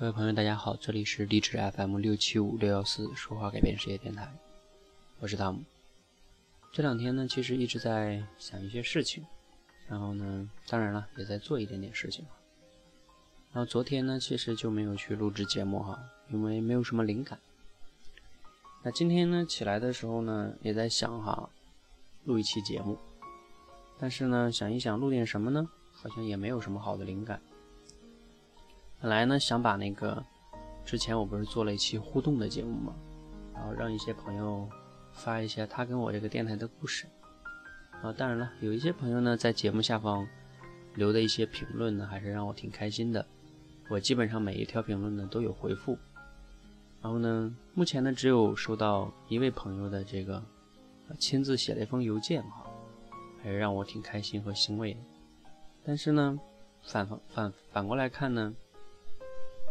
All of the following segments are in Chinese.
各位朋友，大家好，这里是励志 FM 六七五六幺四说话改变世界电台，我是汤姆。这两天呢，其实一直在想一些事情，然后呢，当然了，也在做一点点事情。然后昨天呢，其实就没有去录制节目哈，因为没有什么灵感。那今天呢，起来的时候呢，也在想哈，录一期节目，但是呢，想一想录点什么呢，好像也没有什么好的灵感。本来呢，想把那个之前我不是做了一期互动的节目嘛，然后让一些朋友发一下他跟我这个电台的故事。啊，当然了，有一些朋友呢在节目下方留的一些评论呢，还是让我挺开心的。我基本上每一条评论呢都有回复。然后呢，目前呢只有收到一位朋友的这个亲自写了一封邮件哈，还是让我挺开心和欣慰的。但是呢，反反反反过来看呢。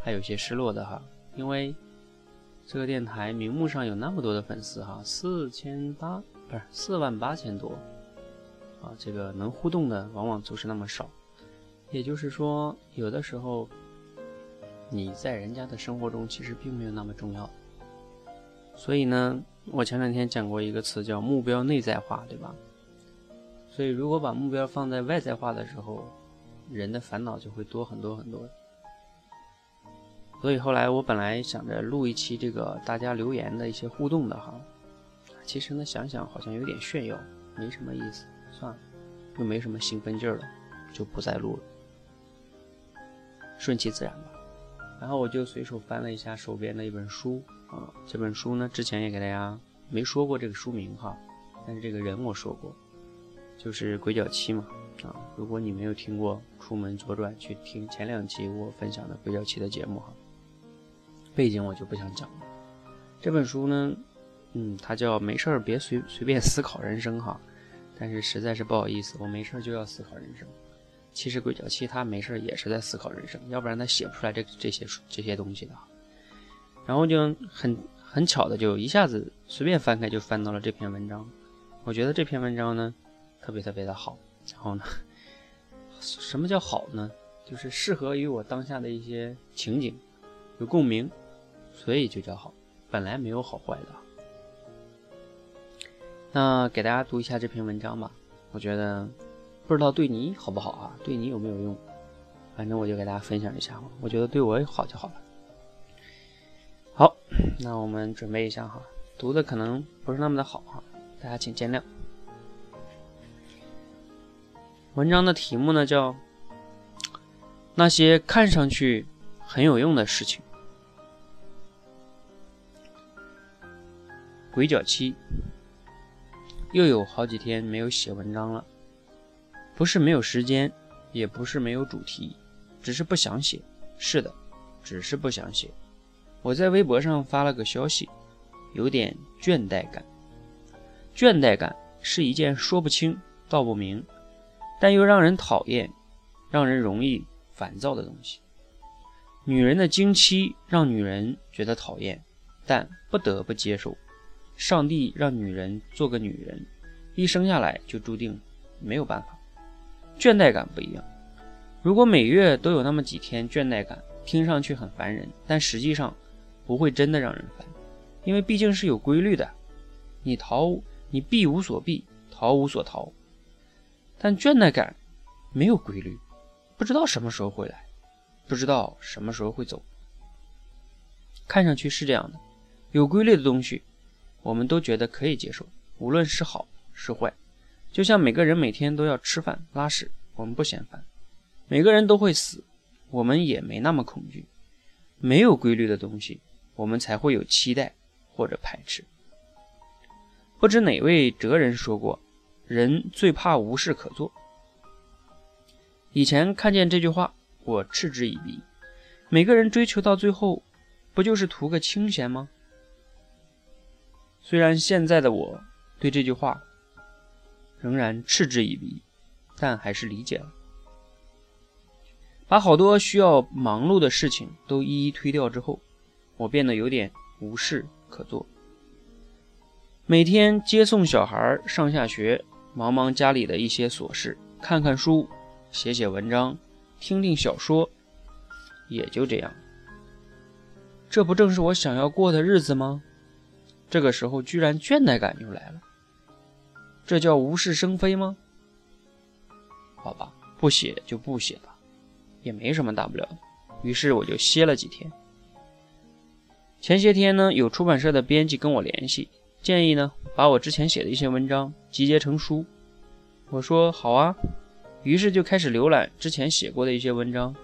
还有些失落的哈，因为这个电台名目上有那么多的粉丝哈，四千八不是四万八千多啊，这个能互动的往往就是那么少。也就是说，有的时候你在人家的生活中其实并没有那么重要。所以呢，我前两天讲过一个词叫目标内在化，对吧？所以如果把目标放在外在化的时候，人的烦恼就会多很多很多。所以后来我本来想着录一期这个大家留言的一些互动的哈，其实呢想想好像有点炫耀，没什么意思，算了，又没什么兴奋劲儿了，就不再录了，顺其自然吧。然后我就随手翻了一下手边的一本书啊，这本书呢之前也给大家没说过这个书名哈，但是这个人我说过，就是鬼脚七嘛啊。如果你没有听过《出门左转》，去听前两期我分享的鬼脚七的节目哈。背景我就不想讲了。这本书呢，嗯，它叫“没事儿别随随便思考人生”哈。但是实在是不好意思，我没事儿就要思考人生。其实鬼脚七他没事儿也是在思考人生，要不然他写不出来这这些这些东西的。然后就很很巧的，就一下子随便翻开就翻到了这篇文章。我觉得这篇文章呢，特别特别的好。然后呢，什么叫好呢？就是适合于我当下的一些情景，有共鸣。所以就叫好，本来没有好坏的。那给大家读一下这篇文章吧。我觉得不知道对你好不好啊？对你有没有用？反正我就给大家分享一下。我觉得对我也好就好了。好，那我们准备一下哈，读的可能不是那么的好哈，大家请见谅。文章的题目呢叫《那些看上去很有用的事情》。鬼脚七，又有好几天没有写文章了，不是没有时间，也不是没有主题，只是不想写。是的，只是不想写。我在微博上发了个消息，有点倦怠感。倦怠感是一件说不清道不明，但又让人讨厌、让人容易烦躁的东西。女人的经期让女人觉得讨厌，但不得不接受。上帝让女人做个女人，一生下来就注定没有办法。倦怠感不一样，如果每月都有那么几天倦怠感，听上去很烦人，但实际上不会真的让人烦，因为毕竟是有规律的。你逃，你避无所避，逃无所逃。但倦怠感没有规律，不知道什么时候会来，不知道什么时候会走。看上去是这样的，有规律的东西。我们都觉得可以接受，无论是好是坏，就像每个人每天都要吃饭拉屎，我们不嫌烦；每个人都会死，我们也没那么恐惧。没有规律的东西，我们才会有期待或者排斥。不知哪位哲人说过：“人最怕无事可做。”以前看见这句话，我嗤之以鼻。每个人追求到最后，不就是图个清闲吗？虽然现在的我对这句话仍然嗤之以鼻，但还是理解了。把好多需要忙碌的事情都一一推掉之后，我变得有点无事可做。每天接送小孩上下学，忙忙家里的一些琐事，看看书，写写文章，听听小说，也就这样。这不正是我想要过的日子吗？这个时候居然倦怠感又来了，这叫无事生非吗？好吧，不写就不写吧，也没什么大不了的。于是我就歇了几天。前些天呢，有出版社的编辑跟我联系，建议呢把我之前写的一些文章集结成书。我说好啊，于是就开始浏览之前写过的一些文章，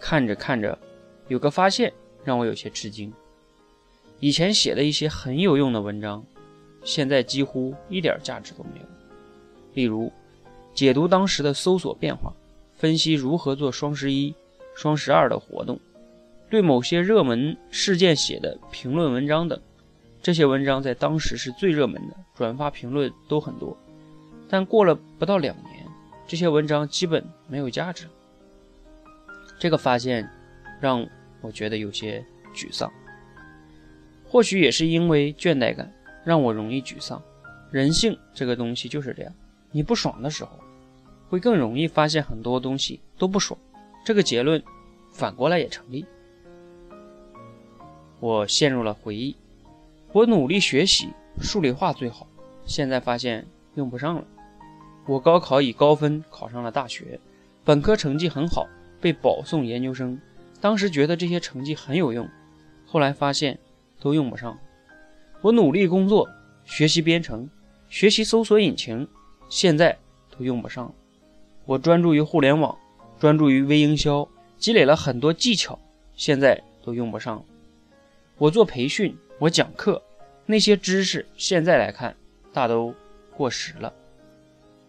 看着看着，有个发现让我有些吃惊。以前写的一些很有用的文章，现在几乎一点价值都没有。例如，解读当时的搜索变化，分析如何做双十一、双十二的活动，对某些热门事件写的评论文章等，这些文章在当时是最热门的，转发评论都很多。但过了不到两年，这些文章基本没有价值。这个发现让我觉得有些沮丧。或许也是因为倦怠感，让我容易沮丧。人性这个东西就是这样，你不爽的时候，会更容易发现很多东西都不爽。这个结论反过来也成立。我陷入了回忆，我努力学习数理化最好，现在发现用不上了。我高考以高分考上了大学，本科成绩很好，被保送研究生。当时觉得这些成绩很有用，后来发现都用不上。我努力工作，学习编程，学习搜索引擎，现在都用不上。我专注于互联网，专注于微营销，积累了很多技巧，现在都用不上。我做培训，我讲课，那些知识现在来看大都过时了。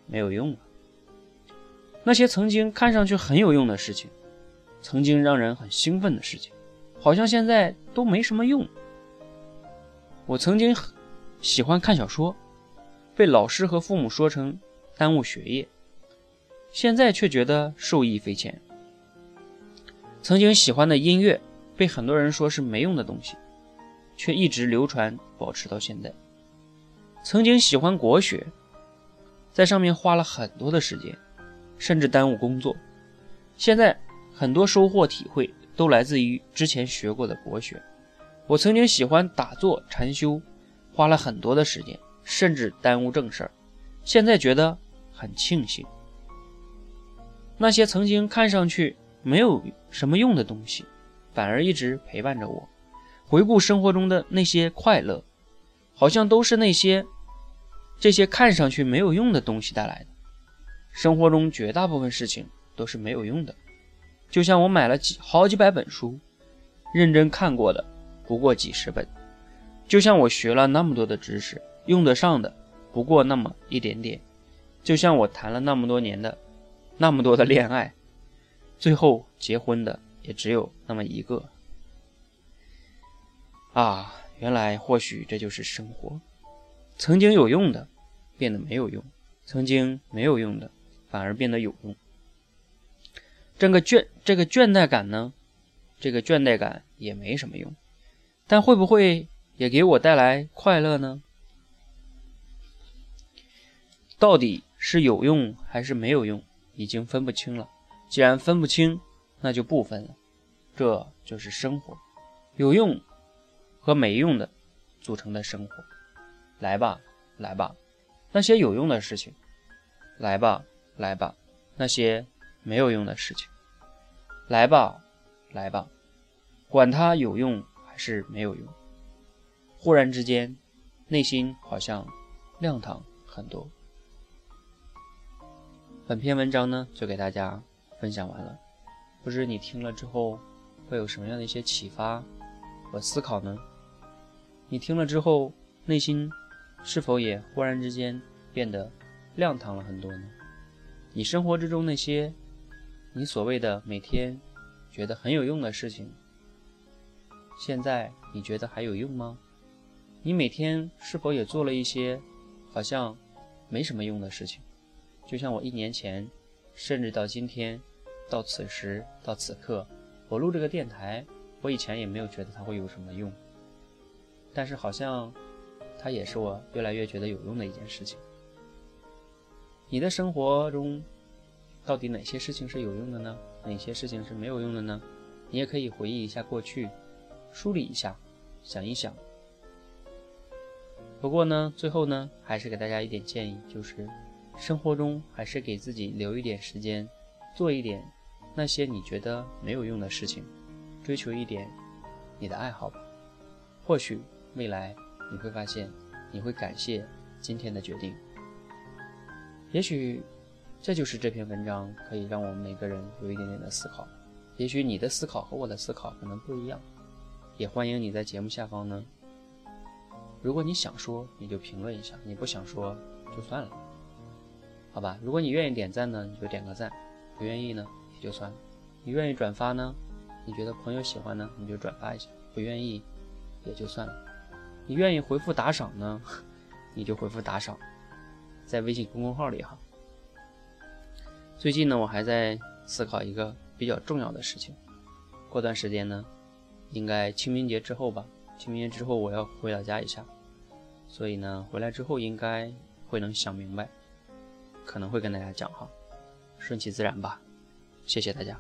没有用了。那些曾经看上去很有用的事情，曾经让人很兴奋的事情，好像现在都没什么用。我曾经喜欢看小说，被老师和父母说成耽误学业，现在却觉得受益匪浅。曾经喜欢的音乐，被很多人说是没用的东西，却一直流传保持到现在。曾经喜欢国学。在上面花了很多的时间，甚至耽误工作。现在很多收获体会都来自于之前学过的国学。我曾经喜欢打坐禅修，花了很多的时间，甚至耽误正事儿。现在觉得很庆幸。那些曾经看上去没有什么用的东西，反而一直陪伴着我。回顾生活中的那些快乐，好像都是那些。这些看上去没有用的东西带来的，生活中绝大部分事情都是没有用的。就像我买了几好几百本书，认真看过的不过几十本；就像我学了那么多的知识，用得上的不过那么一点点；就像我谈了那么多年的那么多的恋爱，最后结婚的也只有那么一个。啊，原来或许这就是生活。曾经有用的，变得没有用；曾经没有用的，反而变得有用。这个倦，这个倦怠感呢？这个倦怠感也没什么用，但会不会也给我带来快乐呢？到底是有用还是没有用，已经分不清了。既然分不清，那就不分了。这就是生活，有用和没用的组成的生活。来吧，来吧，那些有用的事情；来吧，来吧，那些没有用的事情；来吧，来吧，管它有用是没有用。忽然之间，内心好像亮堂很多。本篇文章呢，就给大家分享完了。不知你听了之后会有什么样的一些启发和思考呢？你听了之后，内心。是否也忽然之间变得亮堂了很多呢？你生活之中那些你所谓的每天觉得很有用的事情，现在你觉得还有用吗？你每天是否也做了一些好像没什么用的事情？就像我一年前，甚至到今天，到此时到此刻，我录这个电台，我以前也没有觉得它会有什么用，但是好像。它也是我越来越觉得有用的一件事情。你的生活中，到底哪些事情是有用的呢？哪些事情是没有用的呢？你也可以回忆一下过去，梳理一下，想一想。不过呢，最后呢，还是给大家一点建议，就是生活中还是给自己留一点时间，做一点那些你觉得没有用的事情，追求一点你的爱好吧。或许未来你会发现，你会感谢今天的决定。也许这就是这篇文章可以让我们每个人有一点点的思考。也许你的思考和我的思考可能不一样，也欢迎你在节目下方呢。如果你想说，你就评论一下；你不想说，就算了，好吧？如果你愿意点赞呢，你就点个赞；不愿意呢，也就算了。你愿意转发呢？你觉得朋友喜欢呢，你就转发一下；不愿意，也就算了。你愿意回复打赏呢，你就回复打赏，在微信公众号里哈。最近呢，我还在思考一个比较重要的事情。过段时间呢，应该清明节之后吧。清明节之后我要回老家一下，所以呢，回来之后应该会能想明白，可能会跟大家讲哈，顺其自然吧，谢谢大家。